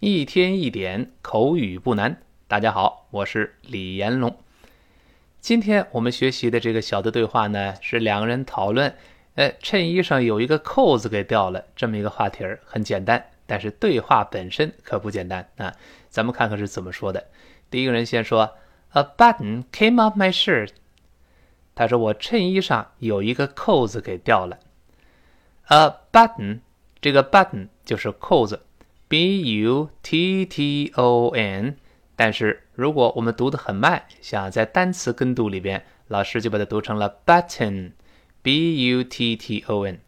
一天一点口语不难。大家好，我是李延龙。今天我们学习的这个小的对话呢，是两个人讨论，呃，衬衣上有一个扣子给掉了，这么一个话题儿，很简单。但是对话本身可不简单啊！咱们看看是怎么说的。第一个人先说：“A button came off my shirt。”他说我衬衣上有一个扣子给掉了。A button，这个 button 就是扣子。B u t t o n，但是如果我们读得很慢，想在单词跟读里边，老师就把它读成了 button，b u t t o n。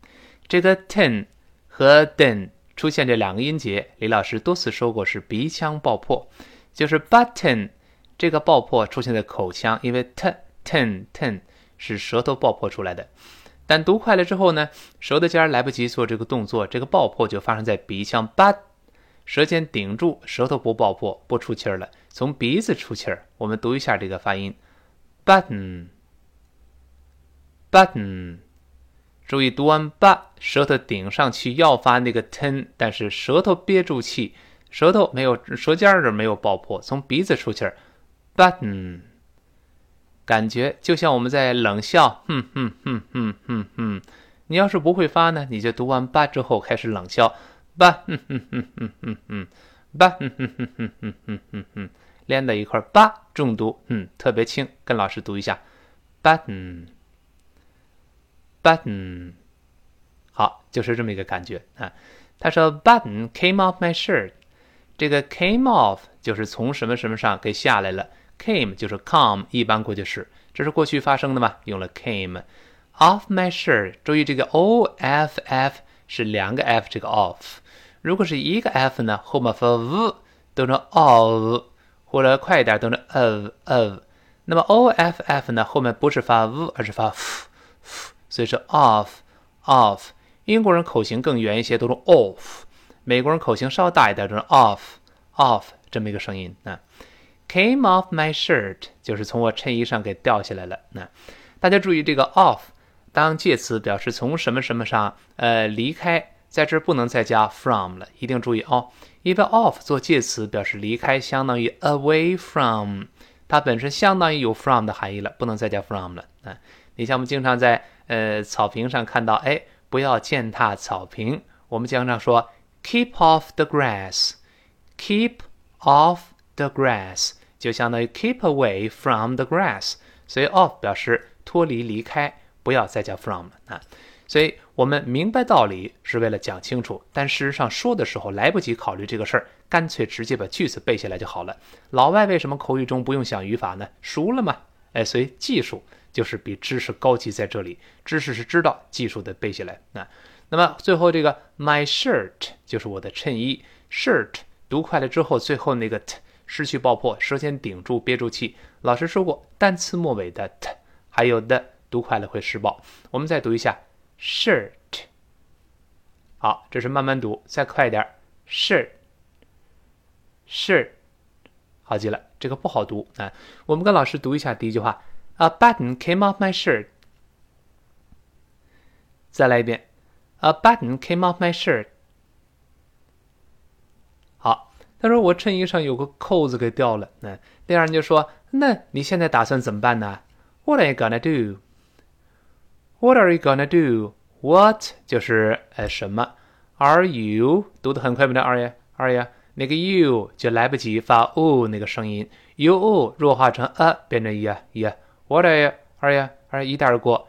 这个 ten 和 den 出现这两个音节，李老师多次说过是鼻腔爆破，就是 button 这个爆破出现在口腔，因为 t ten ten 是舌头爆破出来的。但读快了之后呢，舌头尖来不及做这个动作，这个爆破就发生在鼻腔 but。舌尖顶住，舌头不爆破，不出气儿了，从鼻子出气儿。我们读一下这个发音，button，button。注意读完 b，舌头顶上去要发那个 ten，但是舌头憋住气，舌头没有舌尖儿这没有爆破，从鼻子出气儿，button。感觉就像我们在冷笑，哼哼哼哼哼哼。你要是不会发呢，你就读完 b 之后开始冷笑。吧，哼哼哼哼哼哼，吧，哼哼哼哼哼哼哼哼，连在一块儿，吧，重读，嗯，特别轻，跟老师读一下，button，button，好，就是这么一个感觉啊。他说，button came off my shirt，这个 came off 就是从什么什么上给下来了，came 就是 come，一般过去式，这是过去发生的嘛，用了 came off my shirt，注意这个 o f f 是两个 f，这个 off。如果是一个 f 呢，后面发 v 读成 of，或者快一点读成 of of。那么 o f f 呢，后面不是发 v，而是发 f f，所以说 off off。英国人口型更圆一些，读成 off。美国人口型稍大一点，读成 off off 这么一个声音啊。Came off my shirt 就是从我衬衣上给掉下来了。那大家注意这个 off 当介词表示从什么什么上呃离开。在这不能再加 from 了，一定注意哦。因为 off 做介词表示离开，相当于 away from，它本身相当于有 from 的含义了，不能再加 from 了啊。你像我们经常在呃草坪上看到，哎，不要践踏草坪。我们经常说 keep off the grass，keep off the grass 就相当于 keep away from the grass。所以 off 表示脱离、离开，不要再加 from 了啊。所以我们明白道理是为了讲清楚，但事实上说的时候来不及考虑这个事儿，干脆直接把句子背下来就好了。老外为什么口语中不用想语法呢？熟了嘛？哎，所以技术就是比知识高级在这里。知识是知道，技术得背下来。那那么最后这个 my shirt 就是我的衬衣，shirt 读快了之后，最后那个 t 失去爆破，舌尖顶住憋住气。老师说过，单词末尾的 t 还有的读快了会失爆。我们再读一下。shirt，好，这是慢慢读，再快一点，shirt，shirt，好极了，这个不好读啊。我们跟老师读一下第一句话：A button came off my shirt。再来一遍：A button came off my shirt。好，他说我衬衣上有个扣子给掉了。那第二人就说：那你现在打算怎么办呢？What are you gonna do？do？What are you gonna do? What 就是呃什么？Are you 读的很快不？那 Are you Are you 那个 you 就来不及发 o 那个声音，you 弱化成 a 变成 ya ya。What are you Are you Are you 一带而过？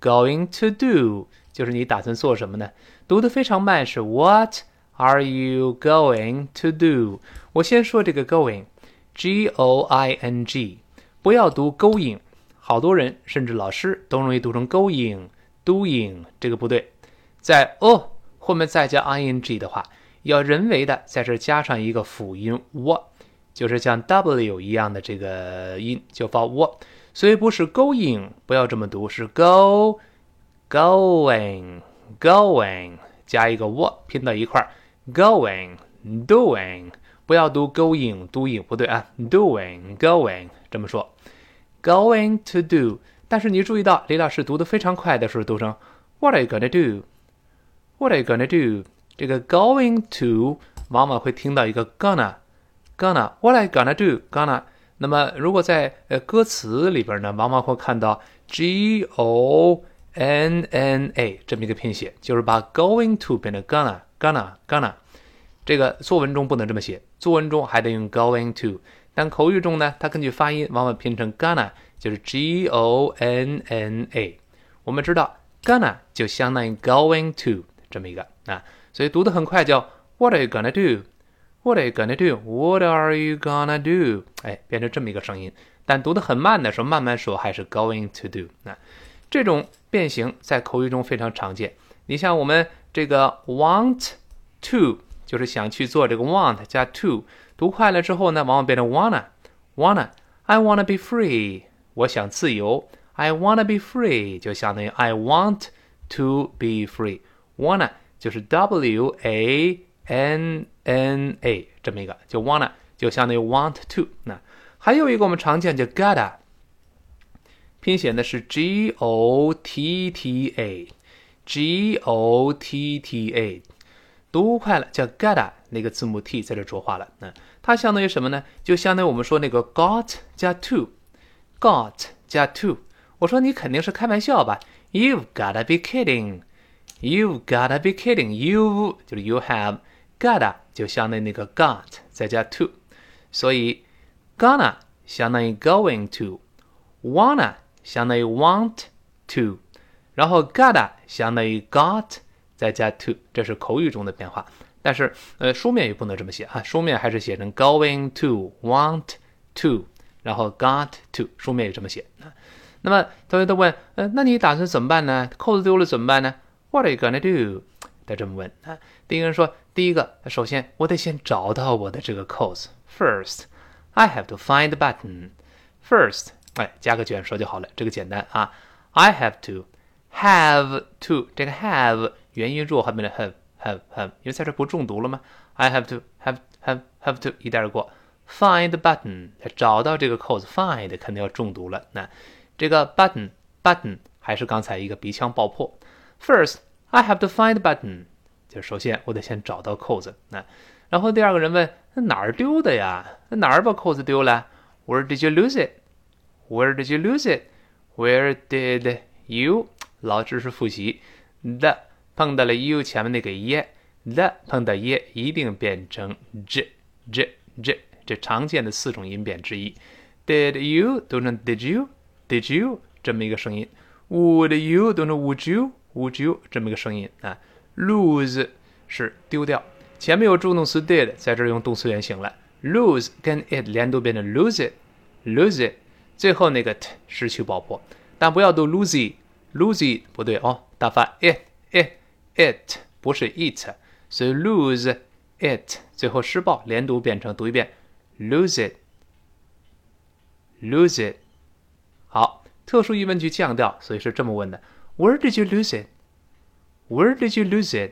Going to do 就是你打算做什么呢？读的非常慢，是 What are you going to do？我先说这个 going，G O I N G，不要读 going。 好多人甚至老师都容易读成 going doing，这个不对，在 o 后面再加 ing 的话，要人为的在这加上一个辅音 w，就是像 w 一样的这个音就发 w，所以不是 going，不要这么读，是 go going going 加一个 w 拼到一块儿。going doing，不要读 going doing 不对啊，doing going 这么说。Going to do，但是你注意到李老师读的非常快的时候，读成 What are you gonna do？What are you gonna do？这个 going to 往往会听到一个 gonna，gonna，what are you gonna do，gonna。那么如果在呃歌词里边呢，往往会看到 g o n n a 这么一个拼写，就是把 going to 变成 gonna，gonna，gonna。这个作文中不能这么写，作文中还得用 going to，但口语中呢，它根据发音往往拼成 gonna，就是 g o n n a。我们知道 gonna 就相当于 going to 这么一个啊，所以读得很快叫 What are you gonna do？What are you gonna do？What are you gonna do？哎，变成这么一个声音。但读得很慢的时候，慢慢说还是 going to do。那这种变形在口语中非常常见。你像我们这个 want to。就是想去做这个 want 加 to，读快了之后呢，往往变成 wanna，wanna，I wanna be free，我想自由，I wanna be free，就相当于 I want to be free，wanna 就是 W A N N A 这么一个，就 wanna 就相当于 want to。那还有一个我们常见叫 gotta，拼写的是 G O T T A，G O T T A。 读快了叫 gotta，那个字母 t 在这浊化了。嗯，它相当于什么呢？就相当于我们说那个 got 加 to，got 加 to。我说你肯定是开玩笑吧？You've gotta be kidding！You've gotta be kidding！You 就是 you have，gotta 就相当于那个 got 再加 to，所以 gonna 相当于 going to，wanna 相当于 want to，然后 gotta 相当于 got。再加 to，这是口语中的变化，但是呃书面也不能这么写啊，书面还是写成 going to want to，然后 got to，书面也这么写。那么同学都问，呃，那你打算怎么办呢？扣子丢了怎么办呢？What are you gonna do？他这么问啊。第一个人说，第一个，首先我得先找到我的这个扣子。First，I have to find the button。First，哎，加个卷舌就好了，这个简单啊。I have to，have to，这个 have。元音弱后面的 have have have，因为在这不中毒了吗？I have to have have have to 一带而过。Find button，找到这个扣子，find 肯定要重读了。那这个 button button 还是刚才一个鼻腔爆破。First I have to find button，就首先我得先找到扣子。那然后第二个人问，那哪儿丢的呀？那哪儿把扣子丢了？Where did you lose it？Where did you lose it？Where did you？老知识复习 the。碰到了 u 前面那个 e，了碰到 e 一定变成 j j j，这常见的四种音变之一。Did you 读成 Did you？Did you 这么一个声音。Would you 读成 Would you？Would you 这么一个声音啊。Lose 是丢掉，前面有助动词 did，在这儿用动词原形了。Lose 跟 it 连读变成 lose it，lose it，最后那个 t 失去爆破，但不要读 lose it，lose it 不对哦，大发 it it。不是 it，所以 lose it 最后失爆，连读变成读一遍，lose it，lose it。好，特殊疑问句降调，所以是这么问的：Where did you lose it？Where did you lose it？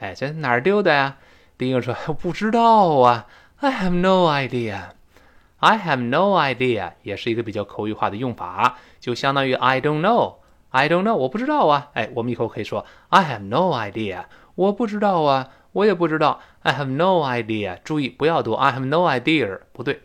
哎，这哪儿丢的呀？第一个说不知道啊，I have no idea。I have no idea 也是一个比较口语化的用法，就相当于 I don't know。I don't know，我不知道啊。哎，我们以后可以说 I have no idea，我不知道啊，我也不知道。I have no idea，注意不要读 I have no idea，不对，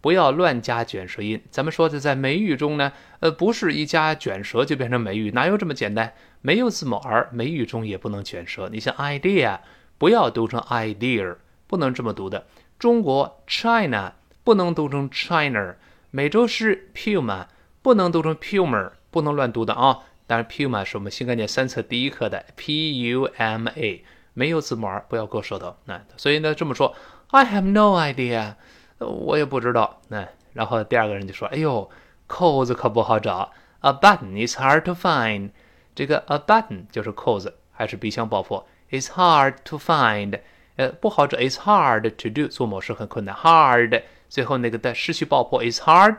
不要乱加卷舌音。咱们说的在美语中呢，呃，不是一加卷舌就变成美语，哪有这么简单？没有字母 r，美语中也不能卷舌。你像 idea，不要读成 idea，不能这么读的。中国 China 不能读成 China，美洲狮 Puma，不能读成 Puma。不能乱读的啊！当然，Puma 是我们新概念三册第一课的 P U M A，没有字母 R，不要割舌头。那所以呢，这么说，I have no idea，我也不知道。那然后第二个人就说：“哎呦，扣子可不好找，A button is hard to find。这个 A button 就是扣子，还是鼻腔爆破？Is hard to find，呃，不好找。Is hard to do，做某事很困难。Hard，最后那个的失去爆破，is hard，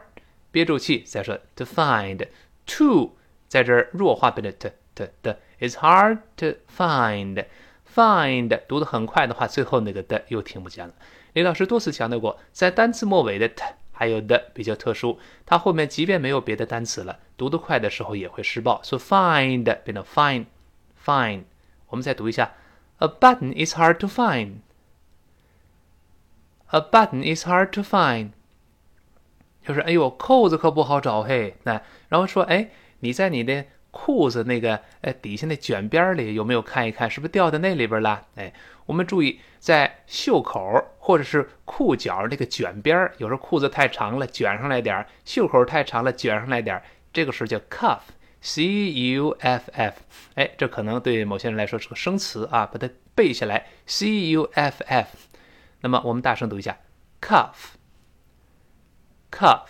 憋住气再说 to find。To 在这弱化变成 t t t is hard to find find 读得很快的话，最后那个的又听不见了。李老师多次强调过，在单词末尾的 t 还有的比较特殊，它后面即便没有别的单词了，读得快的时候也会失爆。所以 find 变成 fine fine。我们再读一下，A button is hard to find。a button is hard to find，就是哎呦，扣子可不好找嘿。那然后说，哎，你在你的裤子那个呃底下那卷边里有没有看一看，是不是掉在那里边了？哎，我们注意在袖口或者是裤脚那个卷边有时候裤子太长了，卷上来点；袖口太长了，卷上来点。这个时候叫 cuff，c u f f。哎，这可能对某些人来说是个生词啊，把它背下来，c u f f。那么我们大声读一下 cuff Cuff，。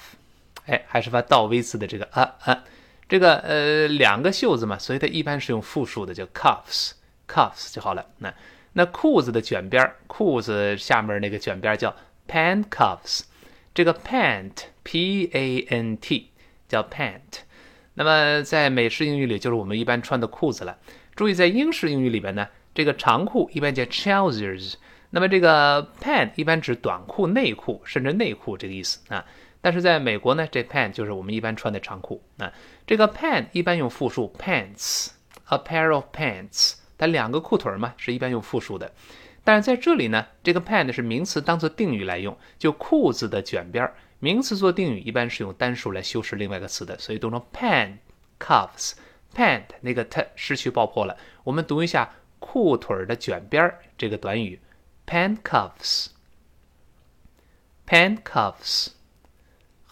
哎，还是发倒 v 字的这个啊啊。这个呃两个袖子嘛，所以它一般是用复数的，叫 cuffs，cuffs 就好了。那那裤子的卷边裤子下面那个卷边叫 pant cuffs。这个 pant，p a n t，叫 pant。那么在美式英语里，就是我们一般穿的裤子了。注意，在英式英语里边呢，这个长裤一般叫 trousers。那么这个 pant 一般指短裤、内裤，甚至内裤这个意思啊。但是在美国呢，这 pant 就是我们一般穿的长裤啊。这个 pant 一般用复数 pants，a pair of pants，它两个裤腿嘛，是一般用复数的。但是在这里呢，这个 pant 是名词当做定语来用，就裤子的卷边儿。名词做定语一般是用单数来修饰另外一个词的，所以读成 pant cuffs。pant 那个 t 失去爆破了，我们读一下裤腿的卷边儿这个短语 pant cuffs，pant cuffs。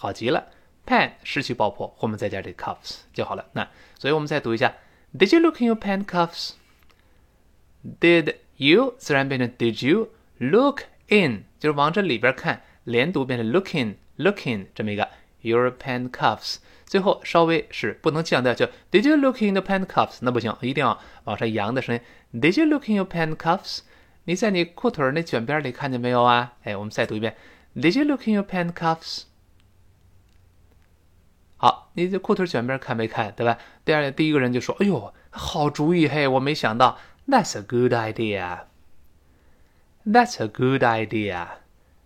好极了，pen 失去爆破，后面再加这 cuffs 就好了。那所以我们再读一下，Did you look in your pen cuffs？Did you 自然变成 Did you look in？就是往这里边看，连读变成 looking，looking 这么一个 your pen cuffs。最后稍微是不能降调，叫 Did you look in the pen cuffs？那不行，一定要往上扬的声音。Did you look in your pen cuffs？你在你裤腿那卷边里看见没有啊？哎，我们再读一遍，Did you look in your pen cuffs？ 好，你这裤腿卷边看没看，对吧？第二，第一个人就说：“哎呦，好主意嘿，我没想到。”That's a good idea. That's a good idea.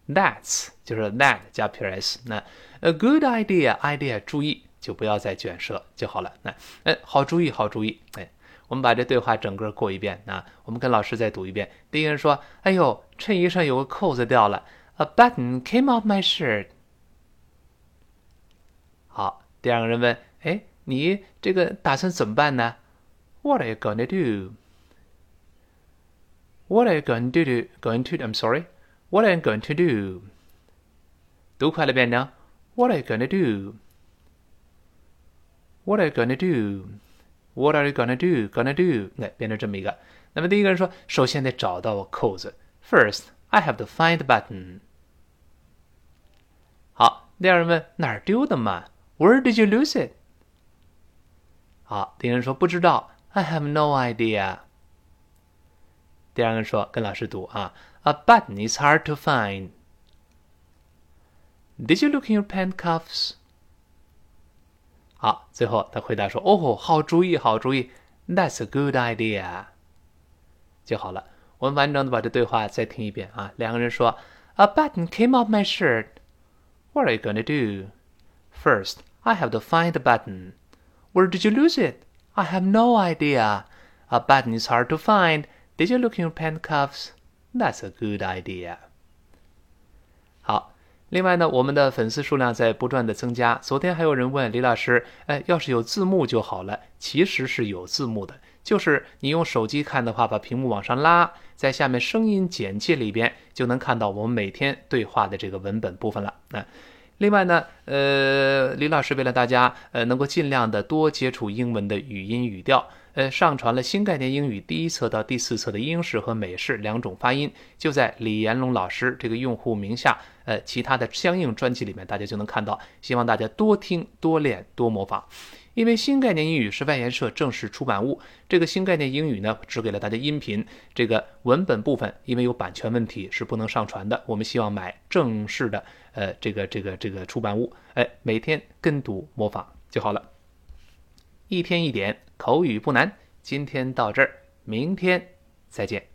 That's 就是 that 加 ps。那 a good idea，idea 注意就不要再卷舌就好了。那哎，好主意，好主意。哎，我们把这对话整个过一遍。那我们跟老师再读一遍。第一个人说：“哎呦，衬衣上有个扣子掉了。A button came off my shirt.” 第二个人问：“哎，你这个打算怎么办呢？”What are you going to do? What are you going to do? Going to? I'm sorry. What are you going to do? 读快了变成 What are you going to do? What are you going to do? What are you going to do? Gonna do? 那变成这么一个。那么第一个人说：“首先得找到扣子。”First, I have to find the button. 好，第二人问：“哪儿丢的嘛？” Where did you lose it？好，第一个人说不知道，I have no idea。第二个人说跟老师读啊，A button is hard to find。Did you look in your pen cuffs？好，最后他回答说：“哦，好主意，好主意，That's a good idea。”就好了。我们完整的把这对话再听一遍啊。两个人说：“A button came off my shirt. What are you going to do? First, I have to find the button. Where did you lose it? I have no idea. A button is hard to find. Did you look in your pen cuffs? That's a good idea. 好，另外呢，我们的粉丝数量在不断的增加。昨天还有人问李老师，哎，要是有字幕就好了。其实是有字幕的，就是你用手机看的话，把屏幕往上拉，在下面声音简介里边就能看到我们每天对话的这个文本部分了。那。另外呢，呃，李老师为了大家，呃，能够尽量的多接触英文的语音语调，呃，上传了新概念英语第一册到第四册的英式和美式两种发音，就在李延龙老师这个用户名下，呃，其他的相应专辑里面，大家就能看到。希望大家多听、多练、多模仿。因为新概念英语是外研社正式出版物，这个新概念英语呢，只给了大家音频，这个文本部分因为有版权问题是不能上传的。我们希望买正式的，呃，这个这个这个出版物，哎，每天跟读模仿就好了。一天一点口语不难，今天到这儿，明天再见。